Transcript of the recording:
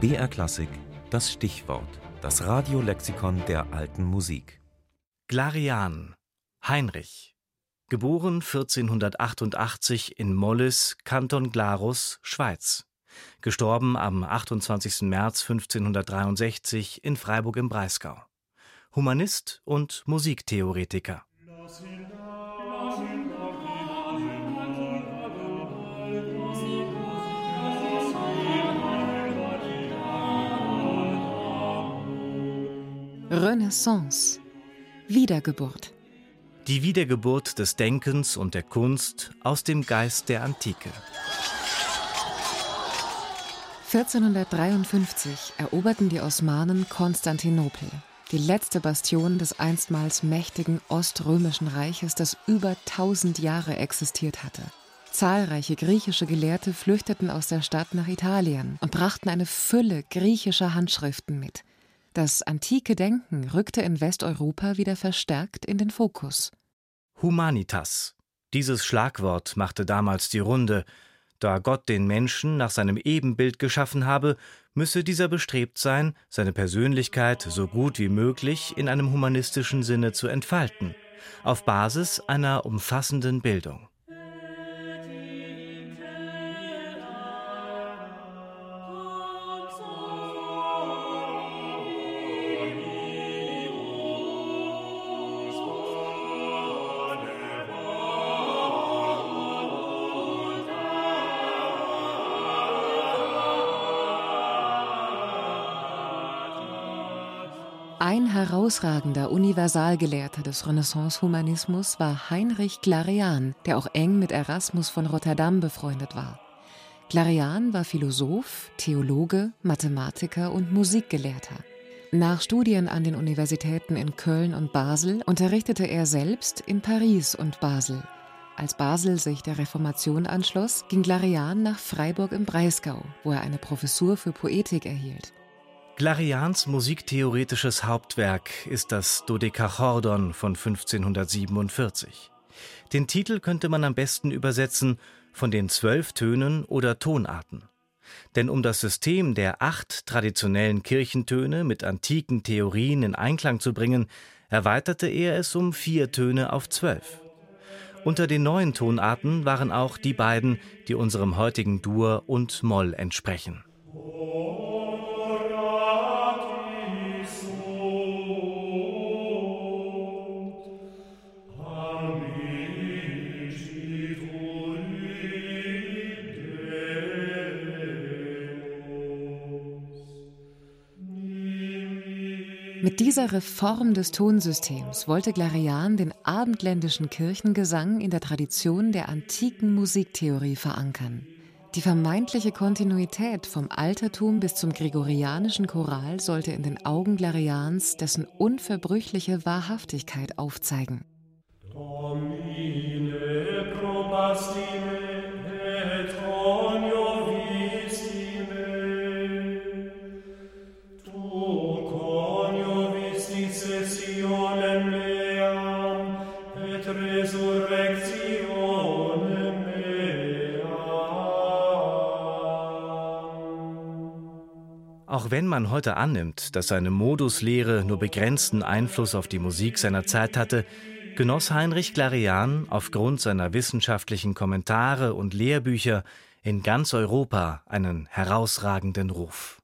BR Klassik, das Stichwort, das Radiolexikon der alten Musik. Glarian, Heinrich. Geboren 1488 in Mollis, Kanton Glarus, Schweiz. Gestorben am 28. März 1563 in Freiburg im Breisgau. Humanist und Musiktheoretiker. Renaissance. Wiedergeburt. Die Wiedergeburt des Denkens und der Kunst aus dem Geist der Antike. 1453 eroberten die Osmanen Konstantinopel, die letzte Bastion des einstmals mächtigen Oströmischen Reiches, das über tausend Jahre existiert hatte. Zahlreiche griechische Gelehrte flüchteten aus der Stadt nach Italien und brachten eine Fülle griechischer Handschriften mit. Das antike Denken rückte in Westeuropa wieder verstärkt in den Fokus. Humanitas. Dieses Schlagwort machte damals die Runde. Da Gott den Menschen nach seinem Ebenbild geschaffen habe, müsse dieser bestrebt sein, seine Persönlichkeit so gut wie möglich in einem humanistischen Sinne zu entfalten, auf Basis einer umfassenden Bildung. Ein herausragender Universalgelehrter des Renaissance-Humanismus war Heinrich Clarean, der auch eng mit Erasmus von Rotterdam befreundet war. Clarean war Philosoph, Theologe, Mathematiker und Musikgelehrter. Nach Studien an den Universitäten in Köln und Basel unterrichtete er selbst in Paris und Basel. Als Basel sich der Reformation anschloss, ging Clarean nach Freiburg im Breisgau, wo er eine Professur für Poetik erhielt. Clarians musiktheoretisches Hauptwerk ist das Dodekachordon von 1547. Den Titel könnte man am besten übersetzen von den zwölf Tönen oder Tonarten. Denn um das System der acht traditionellen Kirchentöne mit antiken Theorien in Einklang zu bringen, erweiterte er es um vier Töne auf zwölf. Unter den neuen Tonarten waren auch die beiden, die unserem heutigen Dur und Moll entsprechen. Mit dieser Reform des Tonsystems wollte Clarean den abendländischen Kirchengesang in der Tradition der antiken Musiktheorie verankern. Die vermeintliche Kontinuität vom Altertum bis zum gregorianischen Choral sollte in den Augen Clareans dessen unverbrüchliche Wahrhaftigkeit aufzeigen. Domine Auch wenn man heute annimmt, dass seine Moduslehre nur begrenzten Einfluss auf die Musik seiner Zeit hatte, genoss Heinrich Clarian aufgrund seiner wissenschaftlichen Kommentare und Lehrbücher in ganz Europa einen herausragenden Ruf.